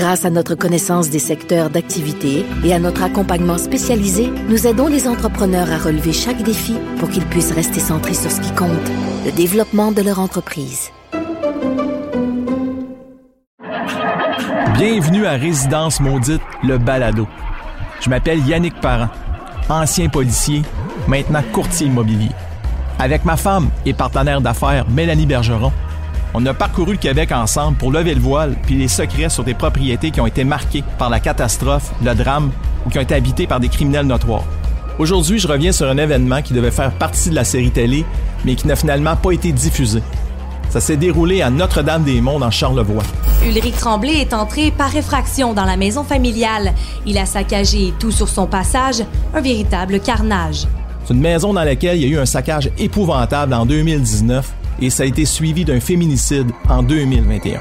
Grâce à notre connaissance des secteurs d'activité et à notre accompagnement spécialisé, nous aidons les entrepreneurs à relever chaque défi pour qu'ils puissent rester centrés sur ce qui compte, le développement de leur entreprise. Bienvenue à Résidence Maudite, le balado. Je m'appelle Yannick Parent, ancien policier, maintenant courtier immobilier. Avec ma femme et partenaire d'affaires Mélanie Bergeron, on a parcouru le Québec ensemble pour lever le voile puis les secrets sur des propriétés qui ont été marquées par la catastrophe, le drame ou qui ont été habitées par des criminels notoires. Aujourd'hui, je reviens sur un événement qui devait faire partie de la série télé, mais qui n'a finalement pas été diffusé. Ça s'est déroulé à Notre-Dame-des-Monts dans Charlevoix. Ulrich Tremblay est entré par effraction dans la maison familiale. Il a saccagé tout sur son passage, un véritable carnage. C'est une maison dans laquelle il y a eu un saccage épouvantable en 2019 et ça a été suivi d'un féminicide en 2021.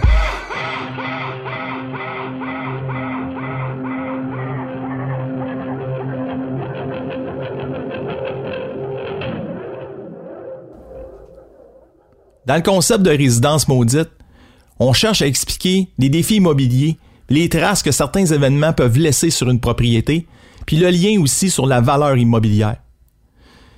Dans le concept de résidence maudite, on cherche à expliquer les défis immobiliers, les traces que certains événements peuvent laisser sur une propriété, puis le lien aussi sur la valeur immobilière.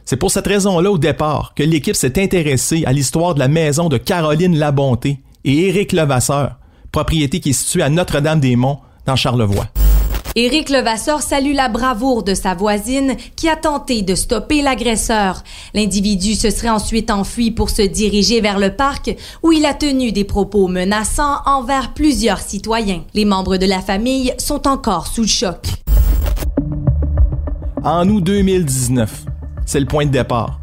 C'est pour cette raison-là, au départ, que l'équipe s'est intéressée à l'histoire de la maison de Caroline Labonté et Éric Levasseur, propriété qui est située à Notre-Dame-des-Monts, dans Charlevoix. Éric Levasseur salue la bravoure de sa voisine qui a tenté de stopper l'agresseur. L'individu se serait ensuite enfui pour se diriger vers le parc où il a tenu des propos menaçants envers plusieurs citoyens. Les membres de la famille sont encore sous le choc. En août 2019, c'est le point de départ.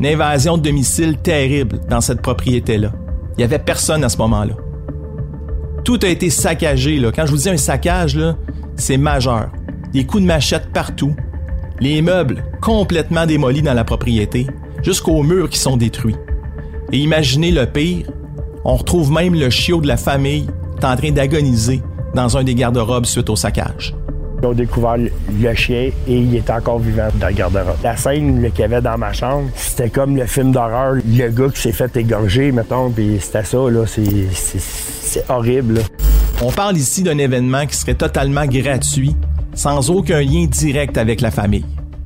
Une invasion de domicile terrible dans cette propriété-là. Il n'y avait personne à ce moment-là. Tout a été saccagé. Là. Quand je vous dis un saccage, c'est majeur. Des coups de machette partout. Les meubles complètement démolis dans la propriété, jusqu'aux murs qui sont détruits. Et imaginez le pire, on retrouve même le chiot de la famille en train d'agoniser dans un des garde-robes suite au saccage. Ils ont découvert le chien et il était encore vivant dans le garde-robe. La scène qu'il y avait dans ma chambre, c'était comme le film d'horreur. Le gars qui s'est fait égorger, mettons, puis c'était ça, là. C'est horrible. On parle ici d'un événement qui serait totalement gratuit, sans aucun lien direct avec la famille.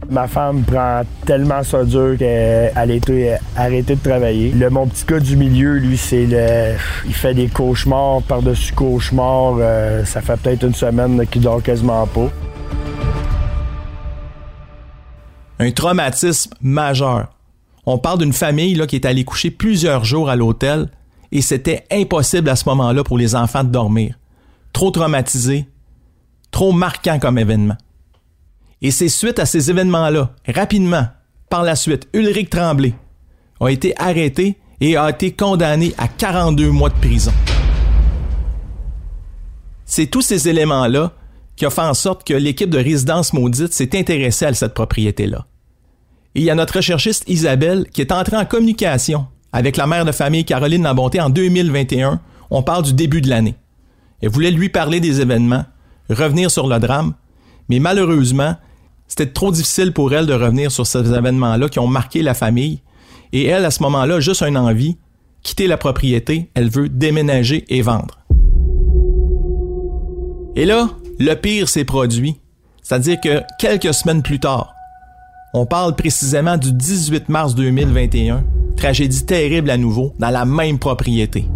Ma femme prend tellement ça dur qu'elle a été arrêtée de travailler. Le mon petit gars du milieu, lui, c'est le. Il fait des cauchemars par-dessus cauchemars. Euh, ça fait peut-être une semaine qu'il dort quasiment pas. Un traumatisme majeur. On parle d'une famille qui est allée coucher plusieurs jours à l'hôtel et c'était impossible à ce moment-là pour les enfants de dormir. Trop traumatisé, trop marquant comme événement. Et c'est suite à ces événements-là, rapidement, par la suite, Ulrich Tremblay a été arrêté et a été condamné à 42 mois de prison. C'est tous ces éléments-là qui ont fait en sorte que l'équipe de résidence maudite s'est intéressée à cette propriété-là. Il y a notre recherchiste Isabelle qui est entrée en communication avec la mère de famille Caroline Lambonté en 2021. On parle du début de l'année. Elle voulait lui parler des événements, revenir sur le drame, mais malheureusement, c'était trop difficile pour elle de revenir sur ces événements-là qui ont marqué la famille. Et elle, à ce moment-là, juste une envie, quitter la propriété, elle veut déménager et vendre. Et là, le pire s'est produit. C'est-à-dire que quelques semaines plus tard, on parle précisément du 18 mars 2021, tragédie terrible à nouveau, dans la même propriété.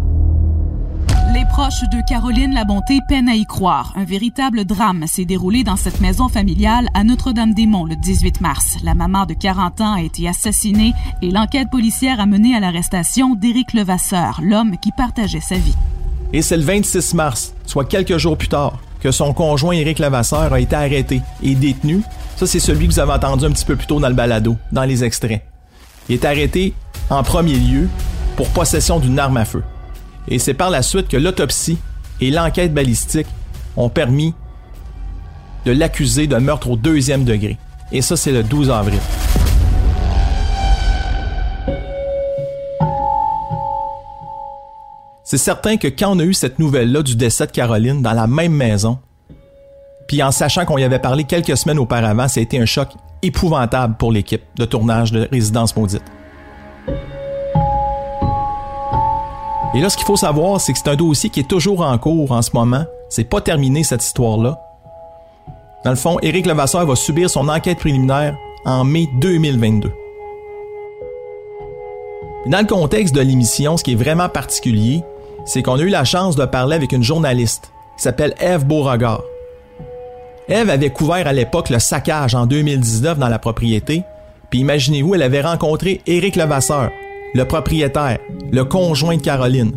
Les proches de Caroline Labonté peinent à y croire. Un véritable drame s'est déroulé dans cette maison familiale à Notre-Dame-des-Monts le 18 mars. La maman de 40 ans a été assassinée et l'enquête policière a mené à l'arrestation d'Éric Levasseur, l'homme qui partageait sa vie. Et c'est le 26 mars, soit quelques jours plus tard, que son conjoint Éric Levasseur a été arrêté et détenu. Ça, c'est celui que vous avez entendu un petit peu plus tôt dans le balado, dans les extraits. Il est arrêté en premier lieu pour possession d'une arme à feu et c'est par la suite que l'autopsie et l'enquête balistique ont permis de l'accuser de meurtre au deuxième degré. Et ça, c'est le 12 avril. C'est certain que quand on a eu cette nouvelle-là du décès de Caroline dans la même maison, puis en sachant qu'on y avait parlé quelques semaines auparavant, ça a été un choc épouvantable pour l'équipe de tournage de Résidence Maudite. Et là, ce qu'il faut savoir, c'est que c'est un dossier qui est toujours en cours en ce moment. C'est pas terminé cette histoire-là. Dans le fond, Éric Levasseur va subir son enquête préliminaire en mai 2022. Dans le contexte de l'émission, ce qui est vraiment particulier, c'est qu'on a eu la chance de parler avec une journaliste qui s'appelle Eve Beauregard. Eve avait couvert à l'époque le saccage en 2019 dans la propriété, puis imaginez-vous, elle avait rencontré Éric Levasseur, le propriétaire, le conjoint de Caroline.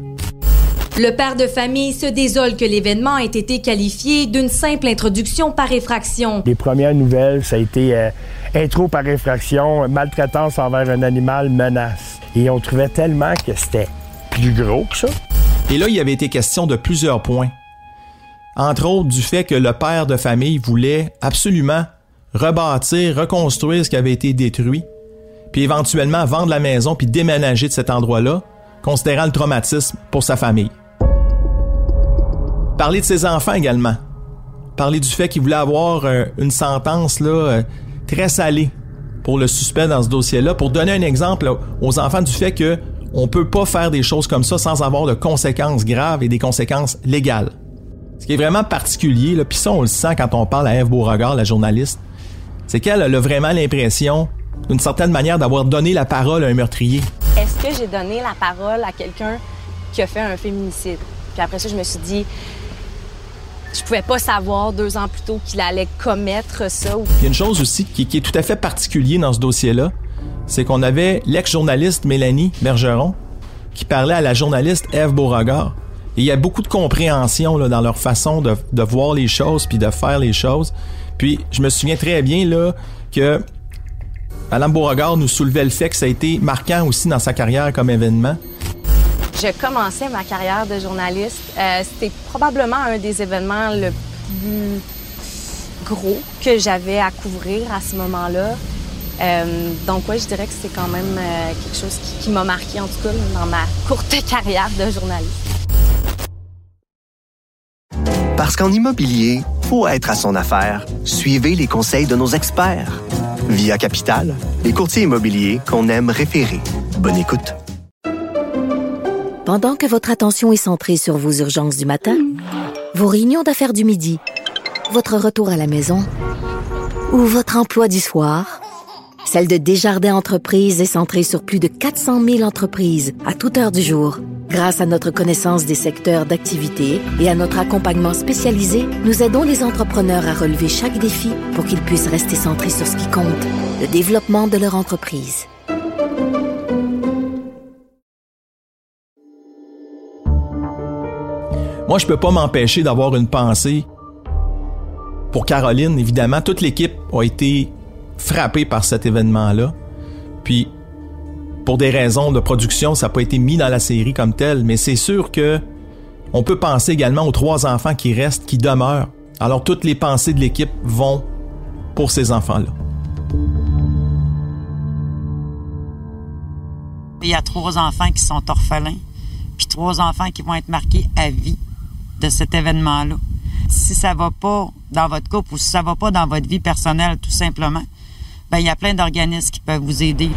Le père de famille se désole que l'événement ait été qualifié d'une simple introduction par effraction. Les premières nouvelles, ça a été euh, intro par effraction, maltraitance envers un animal, menace. Et on trouvait tellement que c'était plus gros que ça. Et là, il y avait été question de plusieurs points. Entre autres, du fait que le père de famille voulait absolument rebâtir, reconstruire ce qui avait été détruit, puis éventuellement vendre la maison puis déménager de cet endroit-là, considérant le traumatisme pour sa famille. Parler de ses enfants également. Parler du fait qu'il voulait avoir euh, une sentence là, euh, très salée pour le suspect dans ce dossier-là, pour donner un exemple aux enfants du fait que on peut pas faire des choses comme ça sans avoir de conséquences graves et des conséquences légales. Ce qui est vraiment particulier, puis ça on le sent quand on parle à Eve Beauregard, la journaliste, c'est qu'elle a vraiment l'impression, d'une certaine manière, d'avoir donné la parole à un meurtrier. Est-ce que j'ai donné la parole à quelqu'un qui a fait un féminicide? Puis après ça, je me suis dit, je pouvais pas savoir deux ans plus tôt qu'il allait commettre ça. Il y a une chose aussi qui, est tout à fait particulier dans ce dossier-là, c'est qu'on avait l'ex-journaliste Mélanie Bergeron qui parlait à la journaliste Eve Beauregard. Et il y a beaucoup de compréhension là, dans leur façon de, de, voir les choses puis de faire les choses. Puis je me souviens très bien là que Madame Beauregard nous soulevait le fait que ça a été marquant aussi dans sa carrière comme événement. Je commençais ma carrière de journaliste. Euh, C'était probablement un des événements le plus gros que j'avais à couvrir à ce moment-là. Euh, donc oui, je dirais que c'est quand même euh, quelque chose qui, qui m'a marqué, en tout cas, dans ma courte carrière de journaliste. Parce qu'en immobilier, faut être à son affaire. Suivez les conseils de nos experts. Via Capital, les courtiers immobiliers qu'on aime référer. Bonne écoute. Pendant que votre attention est centrée sur vos urgences du matin, vos réunions d'affaires du midi, votre retour à la maison ou votre emploi du soir, celle de Desjardins Entreprises est centrée sur plus de 400 000 entreprises à toute heure du jour. Grâce à notre connaissance des secteurs d'activité et à notre accompagnement spécialisé, nous aidons les entrepreneurs à relever chaque défi pour qu'ils puissent rester centrés sur ce qui compte, le développement de leur entreprise. Moi, je peux pas m'empêcher d'avoir une pensée pour Caroline. Évidemment, toute l'équipe a été frappée par cet événement-là. Puis, pour des raisons de production, ça n'a pas été mis dans la série comme tel, mais c'est sûr que on peut penser également aux trois enfants qui restent, qui demeurent. Alors, toutes les pensées de l'équipe vont pour ces enfants-là. Il y a trois enfants qui sont orphelins, puis trois enfants qui vont être marqués à vie de cet événement-là. Si ça va pas dans votre couple ou si ça va pas dans votre vie personnelle, tout simplement, ben il y a plein d'organismes qui peuvent vous aider.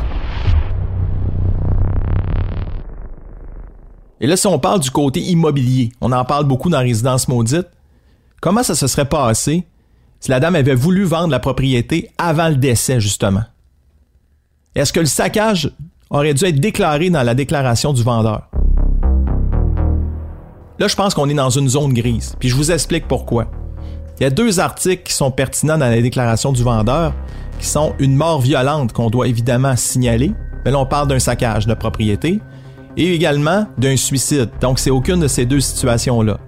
Et là, si on parle du côté immobilier, on en parle beaucoup dans Résidence Maudite, comment ça se serait passé si la dame avait voulu vendre la propriété avant le décès, justement? Est-ce que le saccage aurait dû être déclaré dans la déclaration du vendeur? Là, je pense qu'on est dans une zone grise, puis je vous explique pourquoi. Il y a deux articles qui sont pertinents dans la déclaration du vendeur, qui sont une mort violente qu'on doit évidemment signaler, mais là on parle d'un saccage de propriété, et également d'un suicide. Donc c'est aucune de ces deux situations-là.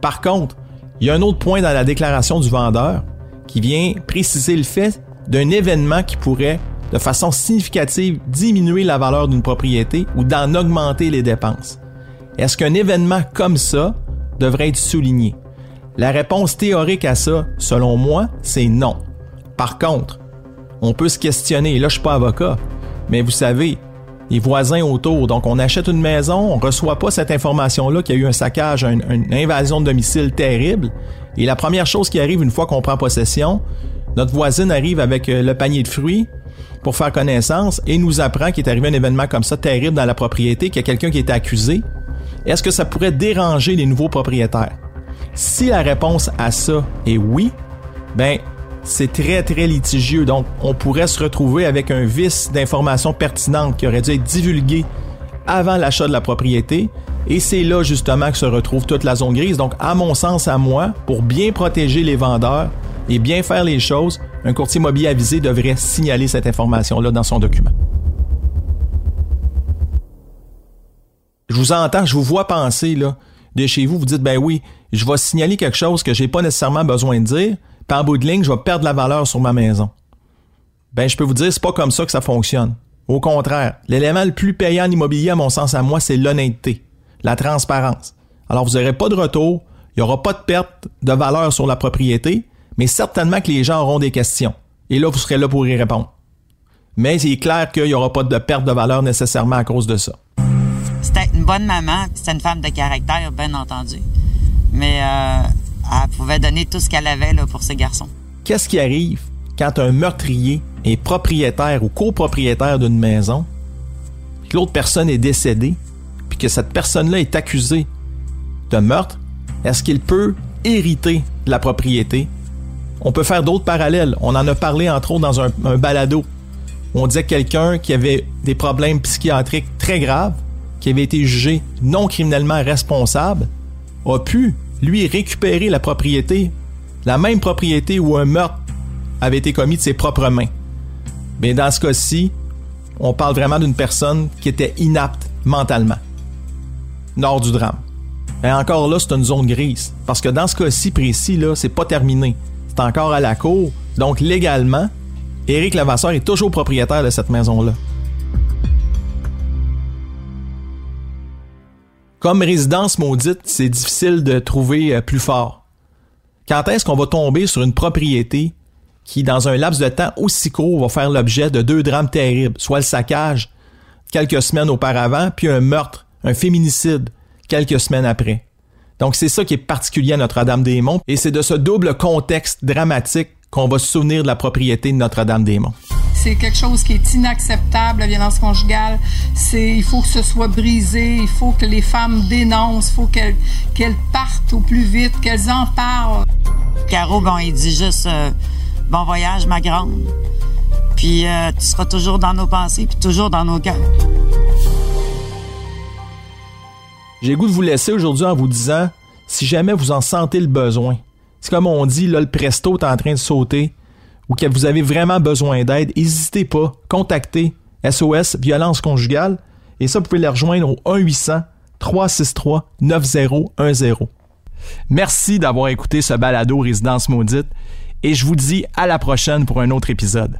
Par contre, il y a un autre point dans la déclaration du vendeur qui vient préciser le fait d'un événement qui pourrait, de façon significative, diminuer la valeur d'une propriété ou d'en augmenter les dépenses. Est-ce qu'un événement comme ça devrait être souligné? La réponse théorique à ça, selon moi, c'est non. Par contre, on peut se questionner, là je suis pas avocat, mais vous savez, les voisins autour, donc on achète une maison, on reçoit pas cette information-là qu'il y a eu un saccage, une invasion de domicile terrible, et la première chose qui arrive une fois qu'on prend possession, notre voisine arrive avec euh, le panier de fruits pour faire connaissance et nous apprend qu'il est arrivé un événement comme ça terrible dans la propriété, qu'il y a quelqu'un qui est accusé. Est-ce que ça pourrait déranger les nouveaux propriétaires? Si la réponse à ça est oui, ben c'est très très litigieux. Donc on pourrait se retrouver avec un vice d'informations pertinentes qui aurait dû être divulgué avant l'achat de la propriété. Et c'est là justement que se retrouve toute la zone grise. Donc à mon sens, à moi, pour bien protéger les vendeurs, et bien faire les choses, un courtier immobilier avisé devrait signaler cette information-là dans son document. Je vous entends, je vous vois penser là, de chez vous, vous dites ben oui, je vais signaler quelque chose que j'ai pas nécessairement besoin de dire, puis en bout de ligne, je vais perdre la valeur sur ma maison. Ben je peux vous dire c'est pas comme ça que ça fonctionne. Au contraire, l'élément le plus payant en immobilier à mon sens à moi, c'est l'honnêteté, la transparence. Alors vous n'aurez pas de retour, il n'y aura pas de perte de valeur sur la propriété, mais certainement que les gens auront des questions. Et là, vous serez là pour y répondre. Mais c'est clair qu'il n'y aura pas de perte de valeur nécessairement à cause de ça. C'était une bonne maman, c'était une femme de caractère, bien entendu. Mais euh, elle pouvait donner tout ce qu'elle avait pour ses garçons. Qu'est-ce qui arrive quand un meurtrier est propriétaire ou copropriétaire d'une maison, que l'autre personne est décédée, puis que cette personne-là est accusée de meurtre? Est-ce qu'il peut hériter de la propriété? On peut faire d'autres parallèles. On en a parlé entre autres dans un, balado. on disait que quelqu'un qui avait des problèmes psychiatriques très graves, qui avait été jugé non criminellement responsable, a pu, lui, récupérer la propriété, la même propriété où un meurtre avait été commis de ses propres mains. Mais dans ce cas-ci, on parle vraiment d'une personne qui était inapte mentalement. Nord du drame. Et encore là, c'est une zone grise. Parce que dans ce cas-ci précis, là, c'est pas terminé c'est encore à la cour. Donc légalement, Éric Levasseur est toujours propriétaire de cette maison-là. Comme résidence maudite, c'est difficile de trouver euh, plus fort. Quand est-ce qu'on va tomber sur une propriété qui, dans un laps de temps aussi court, va faire l'objet de deux drames terribles, soit le saccage quelques semaines auparavant, puis un meurtre, un féminicide quelques semaines après? Donc c'est ça qui est particulier à Notre-Dame-des-Monts et c'est de ce double contexte dramatique qu'on va se souvenir de la propriété de Notre-Dame-des-Monts. C'est quelque chose qui est inacceptable, la violence conjugale. C'est, il faut que ce soit brisé, il faut que les femmes dénoncent, il faut qu'elles, qu'elles partent au plus vite, qu'elles en parlent. Caro, bon, il dit juste euh, bon voyage, ma grande. Puis euh, tu seras toujours dans nos pensées, puis toujours dans nos cœurs. J'ai goût de vous laisser aujourd'hui en vous disant, si jamais vous en sentez le besoin, c'est comme on dit, là, le presto est en train de sauter, ou que vous avez vraiment besoin d'aide, n'hésitez pas, contactez SOS Violence Conjugale, et ça, vous pouvez les rejoindre au 1-800-363-9010. Merci d'avoir écouté ce balado Résidence Maudite, et je vous dis à la prochaine pour un autre épisode.